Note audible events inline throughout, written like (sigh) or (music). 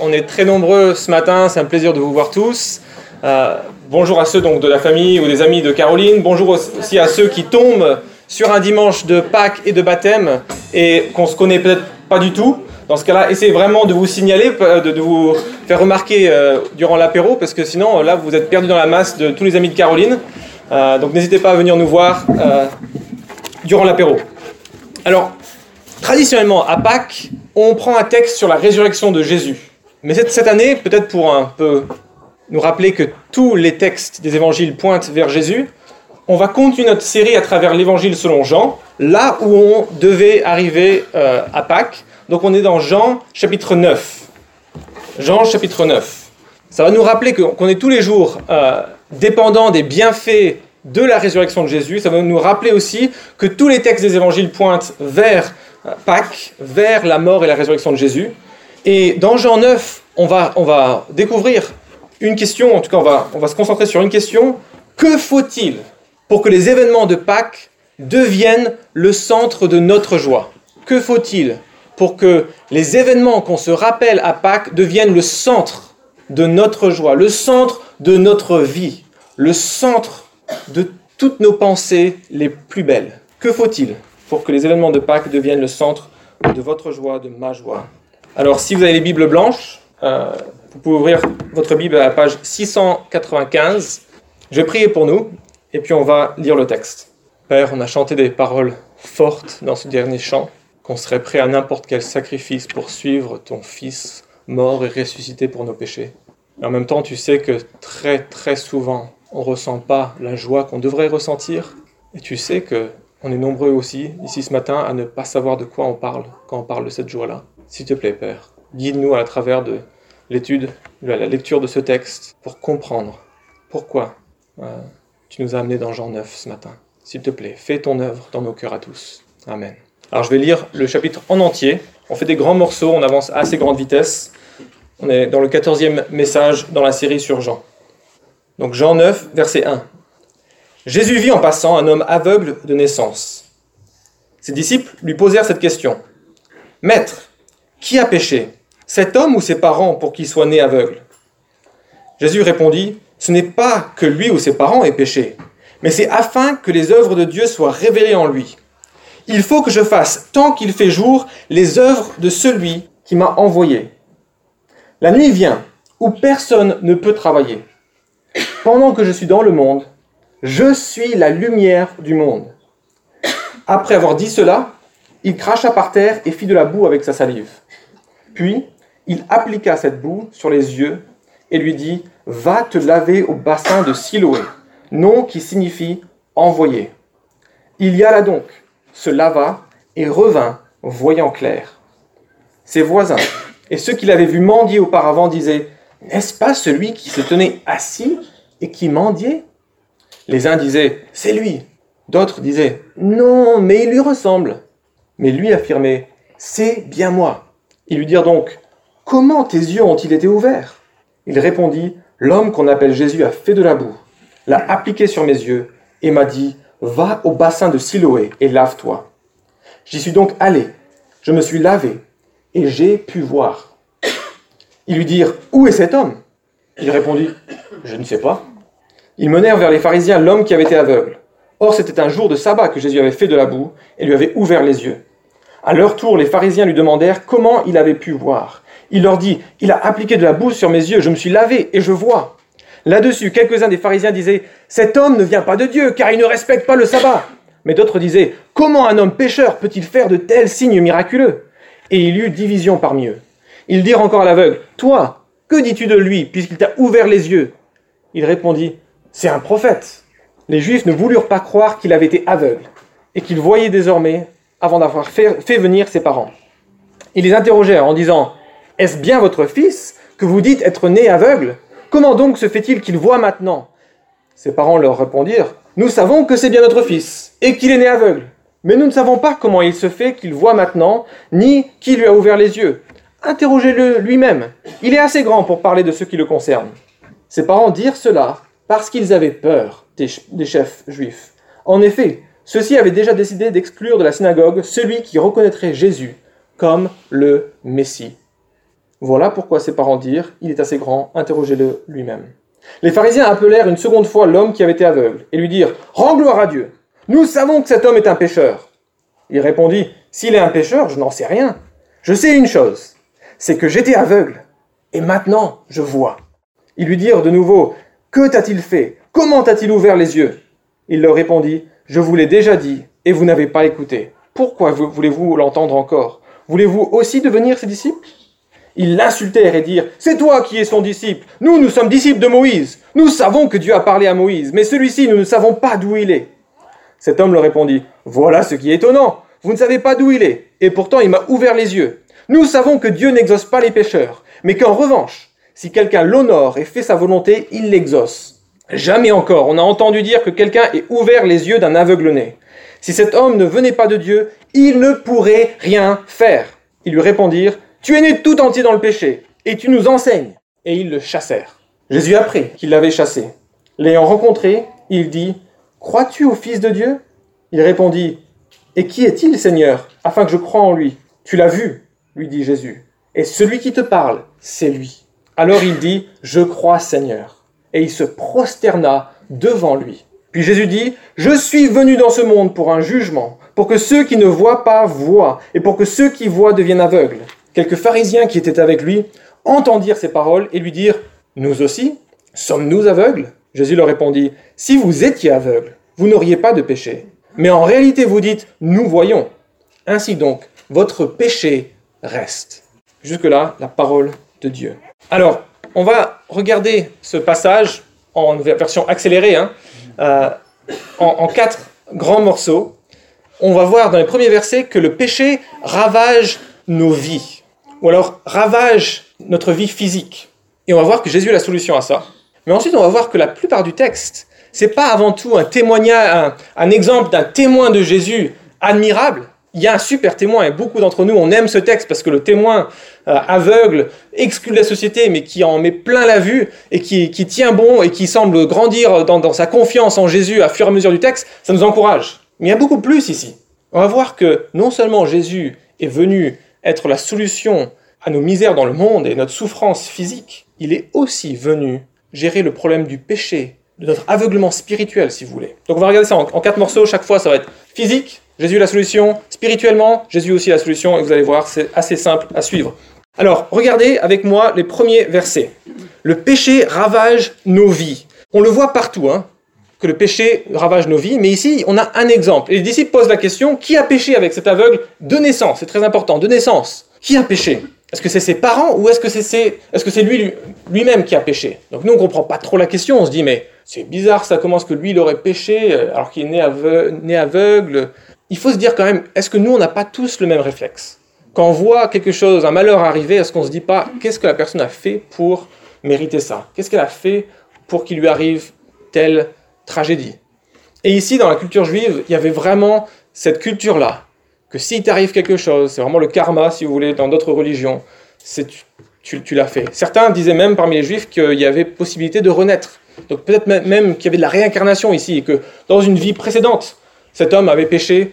On est très nombreux ce matin, c'est un plaisir de vous voir tous. Euh, bonjour à ceux donc de la famille ou des amis de Caroline. Bonjour aussi à ceux qui tombent sur un dimanche de Pâques et de baptême et qu'on se connaît peut-être pas du tout. Dans ce cas-là, essayez vraiment de vous signaler, euh, de, vous faire remarquer euh, durant l'apéro, parce que sinon, là, vous êtes perdu dans la masse de tous les amis de Caroline. donc n'hésitez pas à venir nous voir durant l'apéro. Alors, traditionnellement, à Pâques, on prend un texte sur la résurrection de Jésus. Mais cette, année, peut-être pour un peu nous rappeler que tous les textes des évangiles pointent vers Jésus, on va continuer notre série à travers l'évangile selon Jean, là où on devait arriver euh, à Pâques. Donc on est dans Jean chapitre 9. Jean chapitre 9. Ça va nous rappeler qu'on est tous les jours euh, dépendants des bienfaits de la résurrection de Jésus. Ça va nous rappeler aussi que tous les textes des évangiles pointent vers Pâques, vers la mort et la résurrection de Jésus. Et dans Jean 9, on va, on va découvrir une question, en tout cas on va, on va se concentrer sur une question. Que faut-il pour que les événements de Pâques deviennent le centre de notre joie? Que faut-il pour que les événements qu'on se rappelle à Pâques deviennent le centre de notre joie, le centre de notre vie, le centre de toutes nos pensées les plus belles Que faut-il pour que les événements de Pâques deviennent le centre de votre joie, de ma joie? Alors, si vous avez les Bibles blanches, euh, vous pouvez ouvrir votre Bible à la page 695. Je vais prier pour nous, et puis on va lire le texte. Père, on a chanté des paroles fortes dans ce dernier chant, qu'on serait prêt à n'importe quel sacrifice pour suivre ton Fils mort et ressuscité pour nos péchés. Et en même temps, tu sais que très très souvent, on ne ressent pas la joie qu'on devrait ressentir, et tu sais que on est nombreux aussi, ici ce matin, à ne pas savoir de quoi on parle quand on parle de cette joie-là. S'il te plaît, Père, guide-nous à travers de l'étude, de la lecture de ce texte, pour comprendre pourquoi euh, tu nous as amenés dans Jean 9 ce matin. S'il te plaît, fais ton œuvre dans nos cœurs à tous. Amen. Alors je vais lire le chapitre en entier. On fait des grands morceaux, on avance à assez grande vitesse. On est dans le 14e message dans la série sur Jean. Donc Jean 9, verset 1. Jésus vit en passant un homme aveugle de naissance. Ses disciples lui posèrent cette question. Maître, qui a péché? Cet homme ou ses parents pour qu'il soit né aveugle? Jésus répondit, Ce n'est pas que lui ou ses parents aient péché, mais c'est afin que les œuvres de Dieu soient révélées en lui. Il faut que je fasse, tant qu'il fait jour, les œuvres de celui qui m'a envoyé. La nuit vient, où personne ne peut travailler. Pendant que je suis dans le monde, je suis la lumière du monde. Après avoir dit cela, il cracha par terre et fit de la boue avec sa salive. Puis, il appliqua cette boue sur les yeux et lui dit Va te laver au bassin de Siloé, nom qui signifie envoyé. Il y alla donc, se lava et revint, voyant clair. Ses voisins et ceux qui l'avaient vu mendier auparavant disaient N'est-ce pas celui qui se tenait assis qui mendiait les uns disaient C'est lui. D'autres disaient Non, mais il lui ressemble. Mais lui affirmait C'est bien moi. Ils lui dirent donc Comment tes yeux ont-ils été ouverts? Il répondit L'homme qu'on appelle Jésus a fait de la boue, l'a appliqué sur mes yeux et m'a dit Va au bassin de Siloé et lave-toi. J'y suis donc allé, je me suis lavé et j'ai pu voir. Ils lui dirent Où est cet homme? Il répondit Je ne sais pas. Ils menèrent vers les pharisiens l'homme qui avait été aveugle. Or, c'était un jour de sabbat que Jésus avait fait de la boue et lui avait ouvert les yeux. À leur tour, les pharisiens lui demandèrent comment il avait pu voir. Il leur dit Il a appliqué de la boue sur mes yeux, je me suis lavé et je vois. Là-dessus, quelques-uns des pharisiens disaient Cet homme ne vient pas de Dieu, car il ne respecte pas le sabbat. Mais d'autres disaient Comment un homme pécheur peut-il faire de tels signes miraculeux? Et il y eut division parmi eux. Ils dirent encore à l'aveugle Toi, que dis-tu de lui, puisqu'il t'a ouvert les yeux? Il répondit c'est un prophète. Les Juifs ne voulurent pas croire qu'il avait été aveugle et qu'il voyait désormais avant d'avoir fait, venir ses parents. Ils les interrogèrent en disant Est-ce bien votre fils que vous dites être né aveugle? Comment donc se fait-il qu'il voit maintenant? Ses parents leur répondirent Nous savons que c'est bien notre fils et qu'il est né aveugle. Mais nous ne savons pas comment il se fait qu'il voit maintenant, ni qui lui a ouvert les yeux. Interrogez-le lui-même. Il est assez grand pour parler de ce qui le concerne. Ses parents dirent cela parce qu'ils avaient peur des, chefs juifs. En effet, ceux-ci avaient déjà décidé d'exclure de la synagogue celui qui reconnaîtrait Jésus comme le Messie. Voilà pourquoi ses parents dirent Il est assez grand, interrogez-le lui-même. Les pharisiens appelèrent une seconde fois l'homme qui avait été aveugle et lui dirent Rends gloire à Dieu. Nous savons que cet homme est un pécheur. Il répondit S'il est un pécheur, je n'en sais rien. Je sais une chose c'est que j'étais aveugle et maintenant je vois. Ils lui dirent de nouveau Que t'a-t-il fait? Comment t'a-t-il ouvert les yeux? Il leur répondit Je vous l'ai déjà dit et vous n'avez pas écouté. Pourquoi voulez-vous l'entendre encore? Voulez-vous aussi devenir ses disciples? Ils l'insultèrent et dirent C'est toi qui es son disciple. Nous, nous sommes disciples de Moïse. Nous savons que Dieu a parlé à Moïse, mais celui-ci, nous ne savons pas d'où il est. Cet homme leur répondit Voilà ce qui est étonnant. Vous ne savez pas d'où il est, et pourtant il m'a ouvert les yeux. Nous savons que Dieu n'exauce pas les pécheurs, mais qu'en revanche, si quelqu'un l'honore et fait sa volonté, il l'exauce. Jamais encore on a entendu dire que quelqu'un ait ouvert les yeux d'un aveugle-né. Si cet homme ne venait pas de Dieu, il ne pourrait rien faire. Ils lui répondirent, Tu es né tout entier dans le péché, et tu nous enseignes. Et ils le chassèrent. Jésus apprit qu'il l'avait chassé. L'ayant rencontré, il dit, Crois-tu au Fils de Dieu? Il répondit, Et qui est-il, Seigneur, afin que je croie en lui Tu l'as vu, lui dit Jésus. Et celui qui te parle, c'est lui. Alors il dit, Je crois, Seigneur. Et il se prosterna devant lui. Puis Jésus dit, Je suis venu dans ce monde pour un jugement, pour que ceux qui ne voient pas voient, et pour que ceux qui voient deviennent aveugles. Quelques pharisiens qui étaient avec lui entendirent ces paroles et lui dirent, Nous aussi, sommes-nous aveugles? Jésus leur répondit, Si vous étiez aveugles, vous n'auriez pas de péché. Mais en réalité, vous dites, Nous voyons. Ainsi donc, votre péché reste. Jusque-là, la parole de Dieu. Alors, on va regarder ce passage en version accélérée, hein, euh, en, quatre grands morceaux. On va voir dans les premiers versets que le péché ravage nos vies, ou alors ravage notre vie physique. Et on va voir que Jésus est la solution à ça. Mais ensuite, on va voir que la plupart du texte, c'est pas avant tout un témoignage, un exemple d'un témoin de Jésus admirable. Il y a un super témoin et beaucoup d'entre nous, on aime ce texte parce que le témoin euh, aveugle exclut de la société mais qui en met plein la vue et qui, tient bon et qui semble grandir dans, dans sa confiance en Jésus à fur et à mesure du texte, ça nous encourage. Mais il y a beaucoup plus ici. On va voir que non seulement Jésus est venu être la solution à nos misères dans le monde et notre souffrance physique, il est aussi venu gérer le problème du péché, de notre aveuglement spirituel, si vous voulez. Donc on va regarder ça en, en quatre morceaux. Chaque fois, ça va être physique, Jésus la solution. Spirituellement, Jésus aussi la solution. Et vous allez voir, c'est assez simple à suivre. Alors, regardez avec moi les premiers versets. Le péché ravage nos vies. On le voit partout, hein, que le péché ravage nos vies. Mais ici, on a un exemple. Et les disciples posent la question qui a péché avec cet aveugle de naissance? C'est très important, de naissance. Qui a péché? Est-ce que c'est ses parents ou est-ce que c'est est -ce c'est lui lui-même qui a péché? Donc nous, on comprend pas trop la question. On se dit, mais c'est bizarre, ça commence que lui, il aurait péché alors qu'il est né aveugle il faut se dire quand même, est-ce que nous, on n'a pas tous le même réflexe? Quand on voit quelque chose, un malheur arriver, est-ce qu'on ne se dit pas, qu'est-ce que la personne a fait pour mériter ça? Qu'est-ce qu'elle a fait pour qu'il lui arrive telle tragédie? Et ici, dans la culture juive, il y avait vraiment cette culture-là, que s'il t'arrive quelque chose, c'est vraiment le karma, si vous voulez, dans d'autres religions, c'est tu, tu, l'as fait. Certains disaient même parmi les juifs qu'il y avait possibilité de renaître. Donc peut-être même qu'il y avait de la réincarnation ici, et que dans une vie précédente, cet homme avait péché,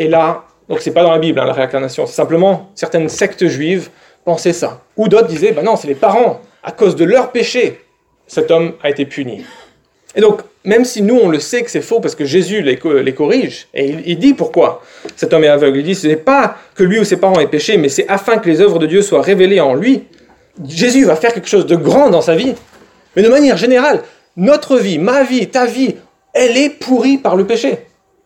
et là, donc c'est pas dans la Bible, hein, la réincarnation, c'est simplement certaines sectes juives pensaient ça. Ou d'autres disaient, ben non, c'est les parents, à cause de leur péché, cet homme a été puni. Et donc, même si nous, on le sait que c'est faux parce que Jésus les, corrige, et il, il, dit pourquoi cet homme est aveugle. Il dit, ce n'est pas que lui ou ses parents aient péché, mais c'est afin que les œuvres de Dieu soient révélées en lui. Jésus va faire quelque chose de grand dans sa vie. Mais de manière générale, notre vie, ma vie, ta vie, elle est pourrie par le péché.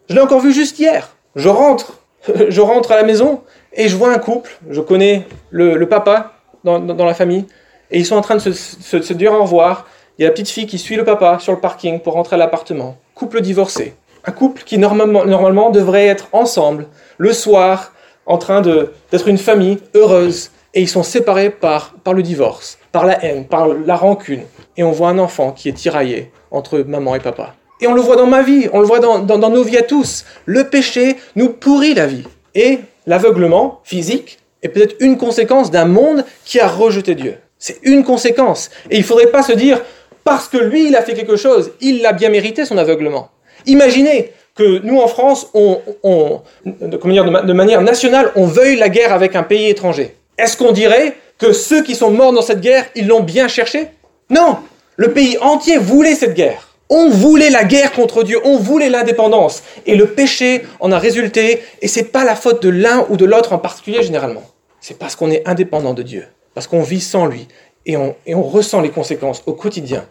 Je l'ai encore vu juste hier. Je rentre, (laughs) je rentre à la maison et je vois un couple. Je connais le, papa dans, la famille et ils sont en train de se, dire au revoir. Il y a la petite fille qui suit le papa sur le parking pour rentrer à l'appartement. Couple divorcé. Un couple qui normalement, devrait être ensemble le soir en train d'être une famille heureuse et ils sont séparés par, par le divorce, par la haine, par la rancune. Et on voit un enfant qui est tiraillé entre maman et papa. Et on le voit dans ma vie, on le voit dans, nos vies à tous. Le péché nous pourrit la vie. Et l'aveuglement physique est peut-être une conséquence d'un monde qui a rejeté Dieu. C'est une conséquence. Et il ne faudrait pas se dire, parce que lui, il a fait quelque chose, il l'a bien mérité son aveuglement. Imaginez que nous, en France, de, de manière nationale, on veuille la guerre avec un pays étranger. Est-ce qu'on dirait, que ceux qui sont morts dans cette guerre, ils l'ont bien cherché? Non, le pays entier voulait cette guerre. On voulait la guerre contre Dieu, on voulait l'indépendance. Et le péché en a résulté, et c'est pas la faute de l'un ou de l'autre en particulier généralement. C'est parce qu'on est indépendant de Dieu, parce qu'on vit sans lui, et on, et on ressent les conséquences au quotidien.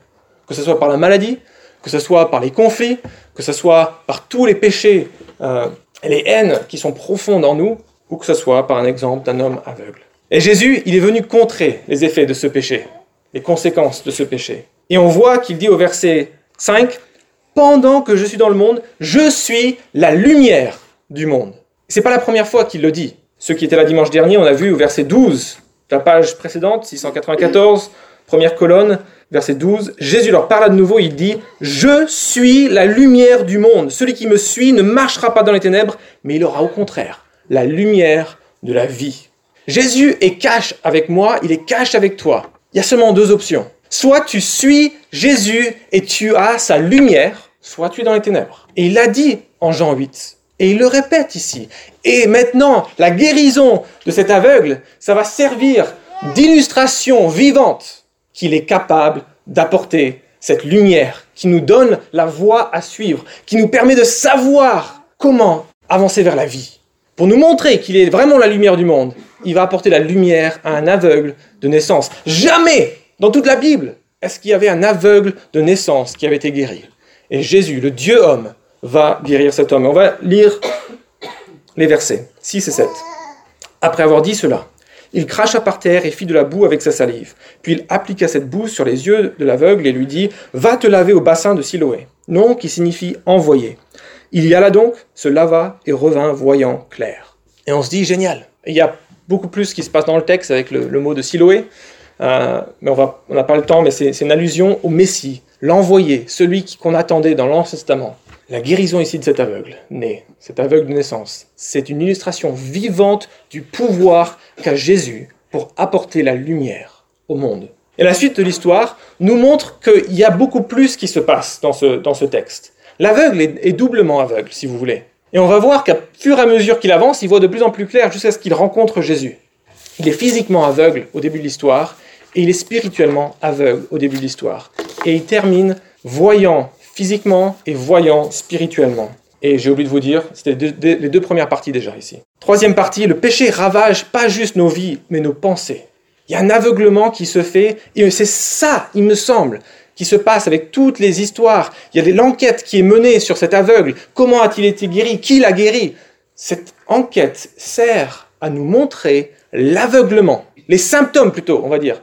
Que ce soit par la maladie, que ce soit par les conflits, que ce soit par tous les péchés euh, et les haines qui sont profondes en nous, ou que ce soit par un exemple d'un homme aveugle. Et Jésus, il est venu contrer les effets de ce péché, les conséquences de ce péché. Et on voit qu'il dit au verset 5, Pendant que je suis dans le monde, je suis la lumière du monde. C'est pas la première fois qu'il le dit. Ceux qui étaient là dimanche dernier, on a vu au verset 12, la page précédente, 694, première colonne, verset 12, Jésus leur parle de nouveau, il dit, Je suis la lumière du monde. Celui qui me suit ne marchera pas dans les ténèbres, mais il aura au contraire la lumière de la vie. Jésus est cache avec moi, il est cache avec toi. Il y a seulement deux options. Soit tu suis Jésus et tu as sa lumière, soit tu es dans les ténèbres. Et il l'a dit en Jean 8. Et il le répète ici. Et maintenant, la guérison de cet aveugle, ça va servir d'illustration vivante qu'il est capable d'apporter cette lumière qui nous donne la voie à suivre, qui nous permet de savoir comment avancer vers la vie. Pour nous montrer qu'il est vraiment la lumière du monde, il va apporter la lumière à un aveugle de naissance. Jamais dans toute la Bible est-ce qu'il y avait un aveugle de naissance qui avait été guéri? Et Jésus, le Dieu homme, va guérir cet homme. On va lire les versets 6 et 7. Après avoir dit cela, il cracha par terre et fit de la boue avec sa salive. Puis il appliqua cette boue sur les yeux de l'aveugle et lui dit Va te laver au bassin de Siloé, nom qui signifie envoyé. Il y alla donc, se lava et revint voyant clair. Et on se dit Génial Il y a beaucoup plus qui se passe dans le texte avec le, mot de Siloé, euh, mais on n'a pas le temps, mais c'est une allusion au Messie, l'envoyé, celui qu'on attendait dans l'Ancien Testament. La guérison ici de cet aveugle, né, cet aveugle de naissance, c'est une illustration vivante du pouvoir qu'a Jésus pour apporter la lumière au monde. Et la suite de l'histoire nous montre qu'il y a beaucoup plus qui se passe dans ce, texte. L'aveugle est doublement aveugle, si vous voulez. Et on va voir qu'à fur et à mesure qu'il avance, il voit de plus en plus clair jusqu'à ce qu'il rencontre Jésus. Il est physiquement aveugle au début de l'histoire et il est spirituellement aveugle au début de l'histoire. Et il termine voyant physiquement et voyant spirituellement. Et j'ai oublié de vous dire, c'était les deux premières parties déjà ici. Troisième partie, le péché ravage pas juste nos vies, mais nos pensées. Il y a un aveuglement qui se fait, et c'est ça, il me semble, qui se passe avec toutes les histoires. Il y a l'enquête qui est menée sur cet aveugle. Comment a-t-il été guéri? Qui l'a guéri? Cette enquête sert à nous montrer l'aveuglement, les symptômes plutôt, on va dire,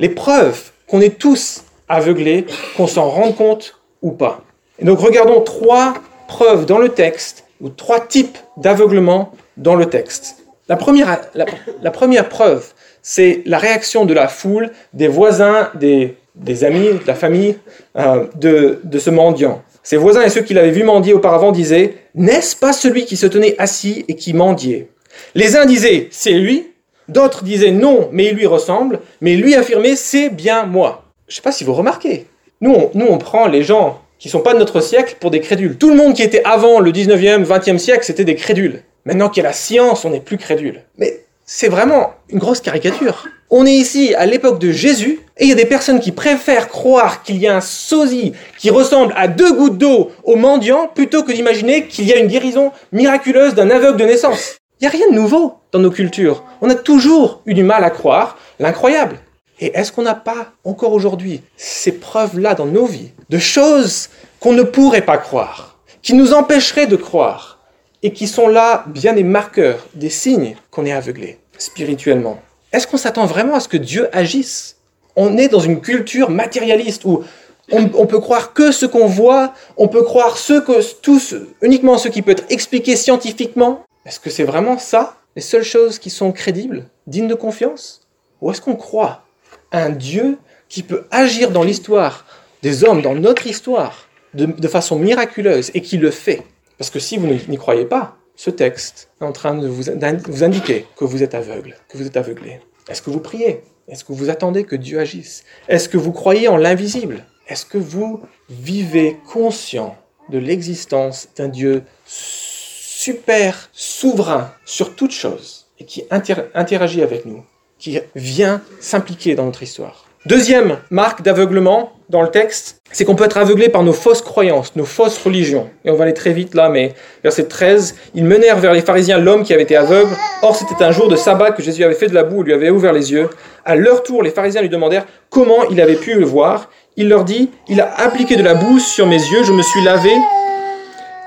les preuves qu'on est tous aveuglés, qu'on s'en rende compte ou pas. Et donc regardons trois preuves dans le texte, ou trois types d'aveuglement dans le texte. La première, la, première preuve, c'est la réaction de la foule, des voisins, des, amis, de la famille euh, de, de ce mendiant. Ses voisins et ceux qui l'avaient vu mendier auparavant disaient N'est-ce pas celui qui se tenait assis et qui mendiait? Les uns disaient C'est lui, d'autres disaient Non, mais il lui ressemble, mais lui affirmait C'est bien moi. Je ne sais pas si vous remarquez, nous, on, nous, on prend les gens qui sont pas de notre siècle pour des crédules. Tout le monde qui était avant le 19e, 20e siècle, c'était des crédules. Maintenant qu'il y a la science, on n'est plus crédule. Mais c'est vraiment une grosse caricature. On est ici à l'époque de Jésus, et il y a des personnes qui préfèrent croire qu'il y a un sosie qui ressemble à deux gouttes d'eau au mendiant, plutôt que d'imaginer qu'il y a une guérison miraculeuse d'un aveugle de naissance. Il n'y a rien de nouveau dans nos cultures. On a toujours eu du mal à croire l'incroyable. Et est-ce qu'on n'a pas encore aujourd'hui ces preuves-là dans nos vies de choses qu'on ne pourrait pas croire, qui nous empêcheraient de croire et qui sont là bien des marqueurs, des signes qu'on est aveuglé spirituellement? Est-ce qu'on s'attend vraiment à ce que Dieu agisse? On est dans une culture matérialiste où on, peut croire que ce qu'on voit, on peut croire ce que, tous, uniquement ce qui peut être expliqué scientifiquement. Est-ce que c'est vraiment ça les seules choses qui sont crédibles, dignes de confiance? Ou est-ce qu'on croit un Dieu qui peut agir dans l'histoire des hommes, dans notre histoire, de, façon miraculeuse, et qui le fait? Parce que si vous n'y croyez pas, ce texte est en train de vous indiquer que vous êtes aveugle, que vous êtes aveuglé. Est-ce que vous priez? Est-ce que vous attendez que Dieu agisse? Est-ce que vous croyez en l'invisible? Est-ce que vous vivez conscient de l'existence d'un Dieu super souverain sur toute chose et qui interagit avec nous qui vient s'impliquer dans notre histoire? Deuxième marque d'aveuglement dans le texte, c'est qu'on peut être aveuglé par nos fausses croyances, nos fausses religions. Et on va aller très vite là, mais verset 13, ils menèrent vers les pharisiens l'homme qui avait été aveugle. Or c'était un jour de sabbat que Jésus avait fait de la boue et lui avait ouvert les yeux. À leur tour, les pharisiens lui demandèrent comment il avait pu le voir. Il leur dit, il a appliqué de la boue sur mes yeux, je me suis lavé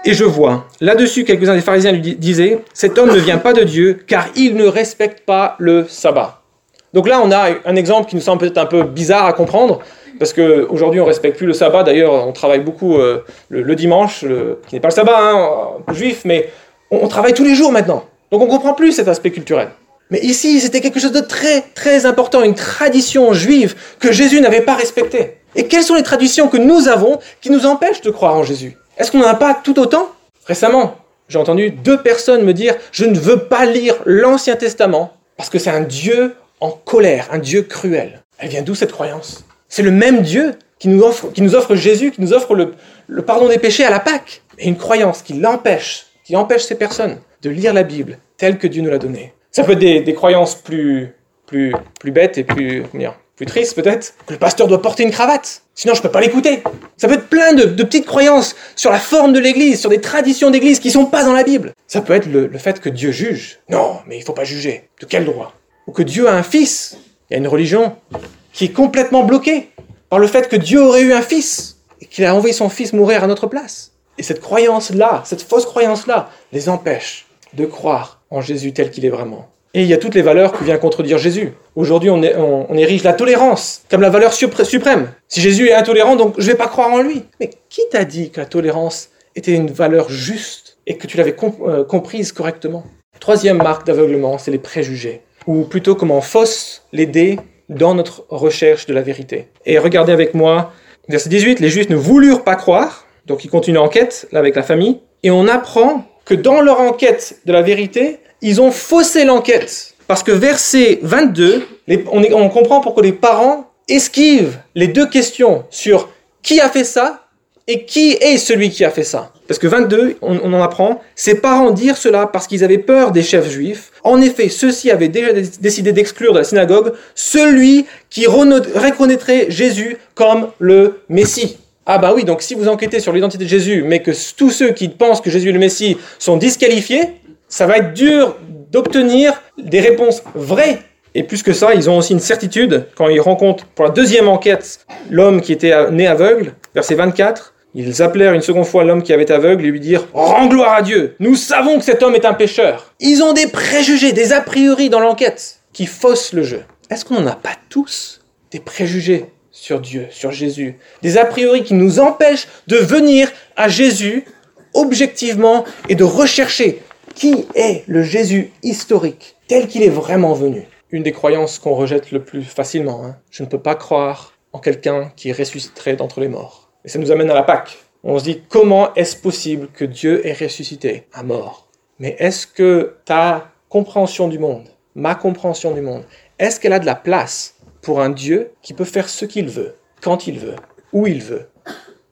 et je vois. Là-dessus, quelques-uns des pharisiens lui disaient, cet homme ne vient pas de Dieu car il ne respecte pas le sabbat. Donc là, on a un exemple qui nous semble peut-être un peu bizarre à comprendre, parce qu'aujourd'hui, on ne respecte plus le sabbat. D'ailleurs, on travaille beaucoup euh, le, dimanche, qui n'est pas le sabbat, hein, juif, mais on, travaille tous les jours maintenant. Donc on ne comprend plus cet aspect culturel. Mais ici, c'était quelque chose de très, très important, une tradition juive que Jésus n'avait pas respectée. Et quelles sont les traditions que nous avons qui nous empêchent de croire en Jésus? Est-ce qu'on n'en a pas tout autant? Récemment, j'ai entendu deux personnes me dire, je ne veux pas lire l'Ancien Testament parce que c'est un Dieu en colère, un Dieu cruel. Elle vient d'où cette croyance? C'est le même Dieu qui nous, offre, Jésus, qui nous offre le, pardon des péchés à la Pâque. Et une croyance qui l'empêche, qui empêche ces personnes de lire la Bible telle que Dieu nous l'a donnée. Ça peut être des, croyances plus, plus, plus bêtes et plus, plus tristes peut-être, que le pasteur doit porter une cravate. Sinon, je peux pas l'écouter. Ça peut être plein de, petites croyances sur la forme de l'Église, sur des traditions d'Église qui sont pas dans la Bible. Ça peut être le, le fait que Dieu juge. Non, mais il faut pas juger. De quel droit? Ou que Dieu a un fils. Il y a une religion qui est complètement bloquée par le fait que Dieu aurait eu un fils et qu'il a envoyé son fils mourir à notre place. Et cette croyance-là, cette fausse croyance-là, les empêche de croire en Jésus tel qu'il est vraiment. Et il y a toutes les valeurs qui viennent contredire Jésus. Aujourd'hui, on, on, érige la tolérance comme la valeur suprême. Si Jésus est intolérant, donc je ne vais pas croire en lui. Mais qui t'a dit que la tolérance était une valeur juste et que tu l'avais euh, comprise correctement? Troisième marque d'aveuglement, c'est les préjugés ou plutôt comment fausse l'aider dans notre recherche de la vérité. Et regardez avec moi, verset 18, les Juifs ne voulurent pas croire, donc ils continuent l'enquête avec la famille, et on apprend dans leur enquête de la vérité, ils ont faussé l'enquête. Parce que verset 22, on, on comprend pourquoi les parents esquivent les deux questions sur qui a fait ça et qui est celui qui a fait ça Parce que 22, on, en apprend, ses parents dirent cela parce qu'ils avaient peur des chefs juifs. En effet, ceux-ci avaient déjà décidé d'exclure de la synagogue celui qui reconnaîtrait Jésus comme le Messie. Ah bah oui, donc si vous enquêtez sur l'identité de Jésus, mais que tous ceux qui pensent que Jésus est le Messie sont disqualifiés, ça va être dur d'obtenir des réponses vraies. Et plus que ça, ils ont aussi une certitude quand ils rencontrent pour la deuxième enquête l'homme qui était né aveugle, verset 24. Ils appelèrent une seconde fois l'homme qui avait aveugle et lui dirent Rends gloire à Dieu Nous savons que cet homme est un pécheur. Ils ont des préjugés, des a priori dans l'enquête qui faussent le jeu. Est-ce qu'on n'en a pas tous des préjugés sur Dieu, sur Jésus Des a priori qui nous empêchent de venir à Jésus objectivement et de rechercher qui est le Jésus historique tel qu'il est vraiment venu. Une des croyances qu'on rejette le plus facilement. Hein. Je ne peux pas croire en quelqu'un qui ressusciterait d'entre les morts. Et ça nous amène à la Pâque. On se dit comment est-ce possible que Dieu est ressuscité à mort? Mais est-ce que ta compréhension du monde, ma compréhension du monde, est-ce qu'elle a de la place pour un Dieu qui peut faire ce qu'il veut, quand il veut, où il veut,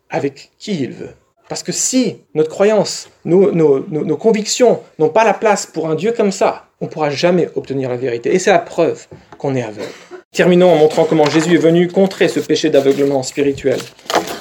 avec qui il veut Parce que si notre croyance, nos, convictions n'ont pas la place pour un Dieu comme ça, on ne pourra jamais obtenir la vérité. Et c'est la preuve qu'on est aveugle. Terminons en montrant comment Jésus est venu contrer ce péché d'aveuglement spirituel.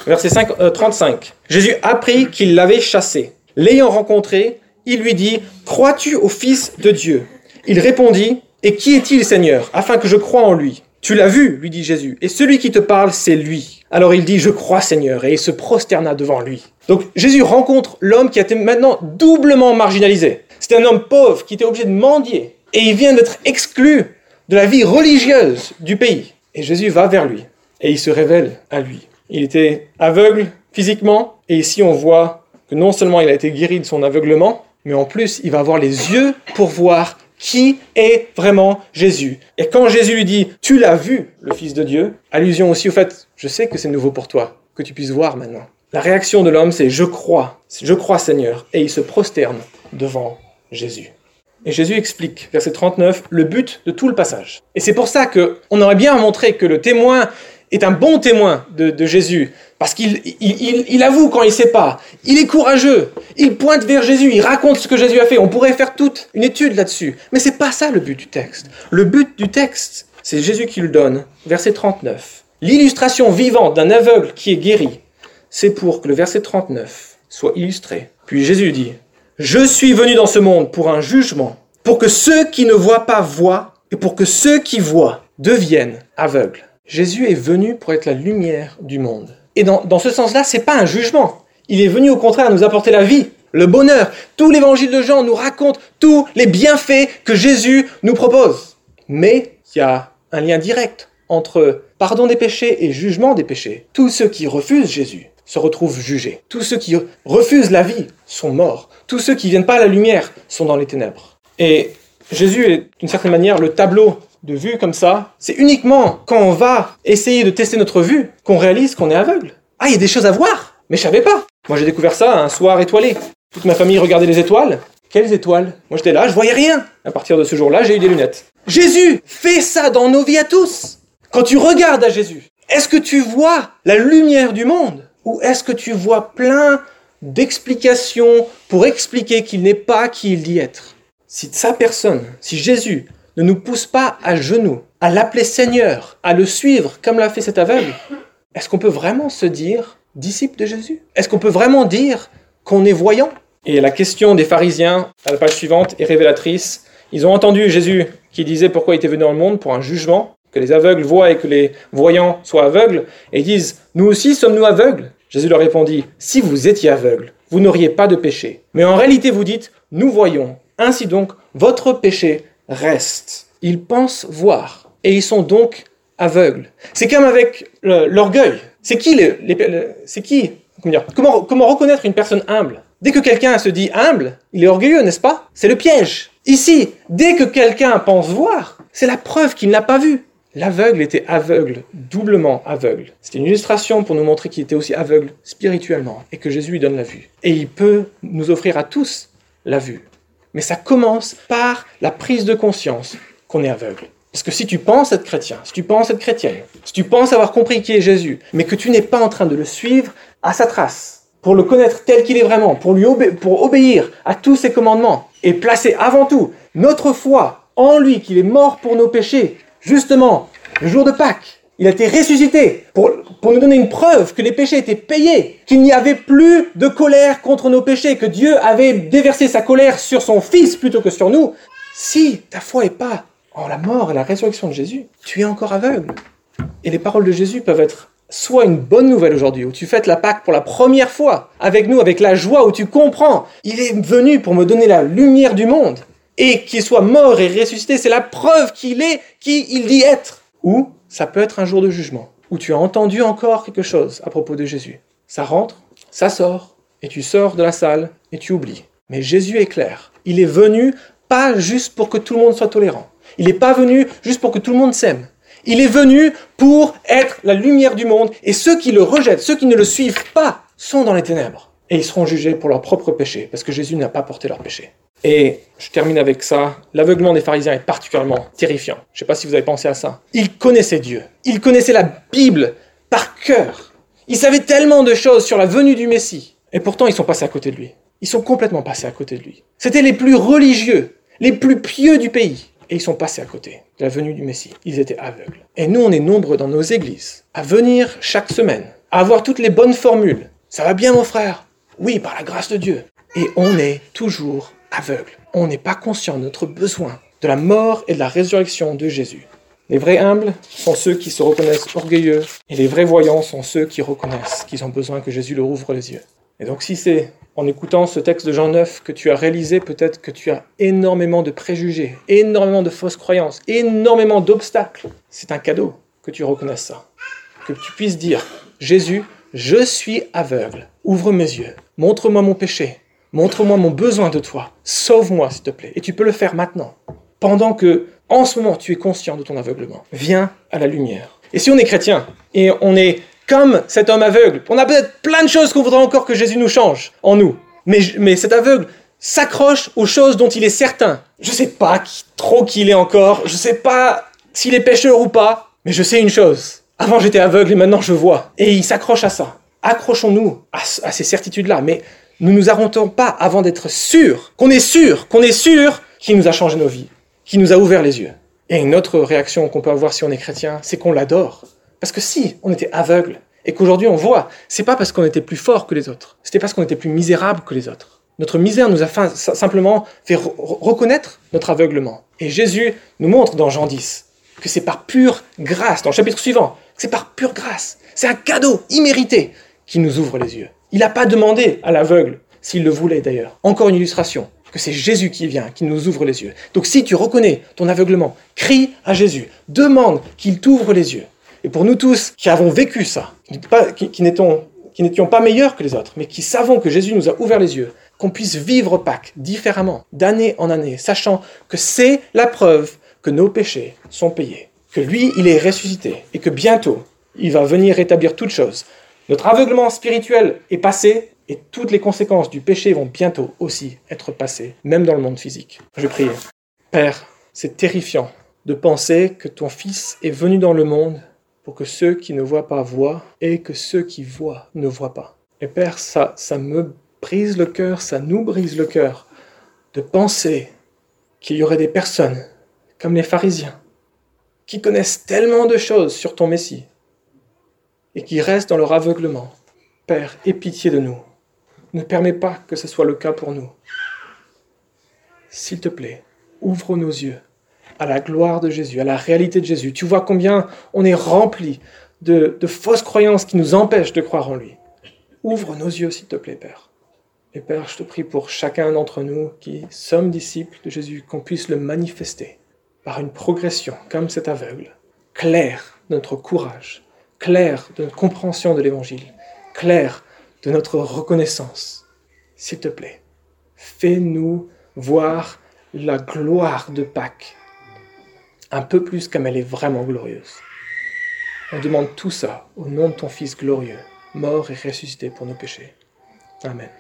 Verset 5, 35. Euh, Jésus apprit qu'il l'avait chassé. L'ayant rencontré, il lui dit, Crois-tu au Fils de Dieu? Il répondit, Et qui est-il, Seigneur, afin que je croie en lui? Tu l'as vu, lui dit Jésus, et celui qui te parle, c'est lui. Alors il dit, Je crois, Seigneur, et il se prosterna devant lui. Donc Jésus rencontre l'homme qui a été maintenant doublement marginalisé. C'était un homme pauvre qui était obligé de mendier, et il vient d'être exclu de la vie religieuse du pays. Et Jésus va vers lui, et il se révèle à lui. Il était aveugle physiquement, et ici on voit que non seulement il a été guéri de son aveuglement, mais en plus il va avoir les yeux pour voir qui est vraiment Jésus? Et quand Jésus lui dit Tu l'as vu, le Fils de Dieu, allusion aussi au fait Je sais que c'est nouveau pour toi, que tu puisses voir maintenant. La réaction de l'homme, c'est Je crois, je crois Seigneur, et il se prosterne devant Jésus. Et Jésus explique, verset 39, le but de tout le passage. Et c'est pour ça qu'on aurait bien montré que le témoin est un bon témoin de, Jésus, Parce qu'il il, avoue quand il ne sait pas. Il est courageux. Il pointe vers Jésus. Il raconte ce que Jésus a fait. On pourrait faire toute une étude là-dessus. Mais c'est pas ça le but du texte. Le but du texte, c'est Jésus qui le donne. Verset 39. L'illustration vivante d'un aveugle qui est guéri, c'est pour que le verset 39 soit illustré. Puis Jésus dit, Je suis venu dans ce monde pour un jugement, pour que ceux qui ne voient pas voient, et pour que ceux qui voient deviennent aveugles. Jésus est venu pour être la lumière du monde. Et dans, ce sens-là, c'est pas un jugement. Il est venu au contraire nous apporter la vie, le bonheur. Tout l'évangile de Jean nous raconte tous les bienfaits que Jésus nous propose. Mais il y a un lien direct entre pardon des péchés et jugement des péchés. Tous ceux qui refusent Jésus se retrouvent jugés. Tous ceux qui refusent la vie sont morts. Tous ceux qui viennent pas à la lumière sont dans les ténèbres. Et Jésus est d'une certaine manière le tableau de vue comme ça. C'est uniquement quand on va essayer de tester notre vue qu'on réalise qu'on est aveugle. Ah, il y a des choses à voir, mais je savais pas. Moi j'ai découvert ça un soir étoilé. Toute ma famille regardait les étoiles. Quelles étoiles? Moi j'étais là, je voyais rien. À partir de ce jour-là, j'ai eu des lunettes. Jésus fait ça dans nos vies à tous. Quand tu regardes à Jésus, est-ce que tu vois la lumière du monde ou est-ce que tu vois plein d'explications pour expliquer qu'il n'est pas qui il dit être? Si sa personne, si Jésus ne nous pousse pas à genoux, à l'appeler Seigneur, à le suivre comme l'a fait cet aveugle, est-ce qu'on peut vraiment se dire disciple de Jésus? Est-ce qu'on peut vraiment dire qu'on est voyant? Et la question des pharisiens, à la page suivante, est révélatrice. Ils ont entendu Jésus qui disait pourquoi il était venu dans le monde pour un jugement, que les aveugles voient et que les voyants soient aveugles, et ils disent Nous aussi sommes-nous aveugles? Jésus leur répondit Si vous étiez aveugles, vous n'auriez pas de péché. Mais en réalité, vous dites Nous voyons. Ainsi donc, votre péché reste. Ils pensent voir, et ils sont donc aveugles. C'est comme avec l'orgueil. C'est qui, les, c'est qui comment, comment reconnaître une personne humble? Dès que quelqu'un se dit humble, il est orgueilleux, n'est-ce pas? C'est le piège. Ici, dès que quelqu'un pense voir, c'est la preuve qu'il n'a pas vu. L'aveugle était aveugle, doublement aveugle. C'était une illustration pour nous montrer qu'il était aussi aveugle spirituellement et que Jésus lui donne la vue. Et il peut nous offrir à tous la vue. Mais ça commence par la prise de conscience qu'on est aveugle. Parce que si tu penses être chrétien, si tu penses être chrétienne, si tu penses avoir compris qui est Jésus, mais que tu n'es pas en train de le suivre à sa trace, pour le connaître tel qu'il est vraiment, pour lui obéir à tous ses commandements, et placer avant tout notre foi en lui, qu'il est mort pour nos péchés, Justement, le jour de Pâques, il a été ressuscité pour, nous donner une preuve que les péchés étaient payés, qu'il n'y avait plus de colère contre nos péchés, que Dieu avait déversé sa colère sur son Fils plutôt que sur nous. Si ta foi n'est pas en la mort et la résurrection de Jésus, tu es encore aveugle. Et les paroles de Jésus peuvent être soit une bonne nouvelle aujourd'hui, où tu fêtes la Pâque pour la première fois avec nous, avec la joie, où tu comprends, il est venu pour me donner la lumière du monde et qu'il soit mort et ressuscité, c'est la preuve qu'il est qui il dit être. Ou ça peut être un jour de jugement, où tu as entendu encore quelque chose à propos de Jésus. Ça rentre, ça sort, et tu sors de la salle et tu oublies. Mais Jésus est clair. Il est venu pas juste pour que tout le monde soit tolérant. Il n'est pas venu juste pour que tout le monde s'aime. Il est venu pour être la lumière du monde, et ceux qui le rejettent, ceux qui ne le suivent pas, sont dans les ténèbres. Et ils seront jugés pour leurs propres péchés, parce que Jésus n'a pas porté leurs péchés. Et je termine avec ça. L'aveuglement des pharisiens est particulièrement terrifiant. Je ne sais pas si vous avez pensé à ça. Ils connaissaient Dieu. Ils connaissaient la Bible par cœur. Ils savaient tellement de choses sur la venue du Messie. Et pourtant, ils sont passés à côté de lui. Ils sont complètement passés à côté de lui. C'étaient les plus religieux, les plus pieux du pays. Et ils sont passés à côté de la venue du Messie. Ils étaient aveugles. Et nous, on est nombreux dans nos églises à venir chaque semaine, à avoir toutes les bonnes formules. Ça va bien, mon frère? Oui, par la grâce de Dieu. Et on est toujours aveugle. On n'est pas conscient de notre besoin de la mort et de la résurrection de Jésus. Les vrais humbles sont ceux qui se reconnaissent orgueilleux et les vrais voyants sont ceux qui reconnaissent qu'ils ont besoin que Jésus leur ouvre les yeux. Et donc si c'est en écoutant ce texte de Jean 9 que tu as réalisé peut-être que tu as énormément de préjugés, énormément de fausses croyances, énormément d'obstacles, c'est un cadeau que tu reconnaisses ça. Que tu puisses dire, Jésus, je suis aveugle, ouvre mes yeux, montre-moi mon péché, Montre-moi mon besoin de toi. Sauve-moi, s'il te plaît. Et tu peux le faire maintenant. Pendant que, en ce moment, tu es conscient de ton aveuglement. Viens à la lumière. Et si on est chrétien, et on est comme cet homme aveugle, on a peut-être plein de choses qu'on voudrait encore que Jésus nous change en nous. Mais, mais cet aveugle s'accroche aux choses dont il est certain. Je sais pas trop qui il est encore, je ne sais pas s'il est pécheur ou pas, mais je sais une chose. Avant j'étais aveugle et maintenant je vois. Et il s'accroche à ça. accrochons-nous à, à ces certitudes-là, mais ne nous arrêtons pas avant d'être sûrs, qu'on est sûr, qu'on est sûr qu'il nous a changé nos vies, qu'il nous a ouvert les yeux. Et une autre réaction qu'on peut avoir si on est chrétien, c'est qu'on l'adore. Parce que si on était aveugle et qu'aujourd'hui on voit, c'est pas parce qu'on était plus fort que les autres, c'était parce qu'on était plus misérable que les autres. Notre misère nous a simplement fait reconnaître notre aveuglement. Et Jésus nous montre dans Jean 10 que c'est par pure grâce, dans le chapitre suivant, c'est par pure grâce, c'est un cadeau immérité qui nous ouvre les yeux. Il n'a pas demandé à l'aveugle, s'il le voulait d'ailleurs. Encore une illustration, que c'est Jésus qui vient, qui nous ouvre les yeux. Donc si tu reconnais ton aveuglement, crie à Jésus, demande qu'il t'ouvre les yeux. Et pour nous tous qui avons vécu ça, qui, n'étions pas meilleurs que les autres, mais qui savons que Jésus nous a ouvert les yeux, qu'on puisse vivre Pâques différemment, d'année en année, sachant que c'est la preuve que nos péchés sont payés, que lui, il est ressuscité, et que bientôt, il va venir rétablir toutes choses. Notre aveuglement spirituel est passé, et toutes les conséquences du péché vont bientôt aussi être passées, même dans le monde physique. Je prie. Père, c'est terrifiant de penser que ton Fils est venu dans le monde pour que ceux qui ne voient pas voient et que ceux qui voient ne voient pas. Et Père, ça, ça me brise le cœur, ça nous brise le cœur de penser qu'il y aurait des personnes comme les pharisiens qui connaissent tellement de choses sur ton Messie et qui restent dans leur aveuglement. Père, aie pitié de nous. Ne permets pas que ce soit le cas pour nous. S'il te plaît, ouvre nos yeux à la gloire de Jésus, à la réalité de Jésus. Tu vois combien on est rempli de, fausses croyances qui nous empêchent de croire en lui. Ouvre nos yeux, s'il te plaît, Père. Et Père, je te prie pour chacun d'entre nous qui sommes disciples de Jésus, qu'on puisse le manifester par une progression comme cet aveugle, claire notre courage, claire de notre compréhension de l'Évangile, claire de notre reconnaissance. S'il te plaît, fais-nous voir la gloire de Pâques un peu plus comme elle est vraiment glorieuse. On demande tout ça au nom de ton Fils glorieux, mort et ressuscité pour nos péchés. Amen.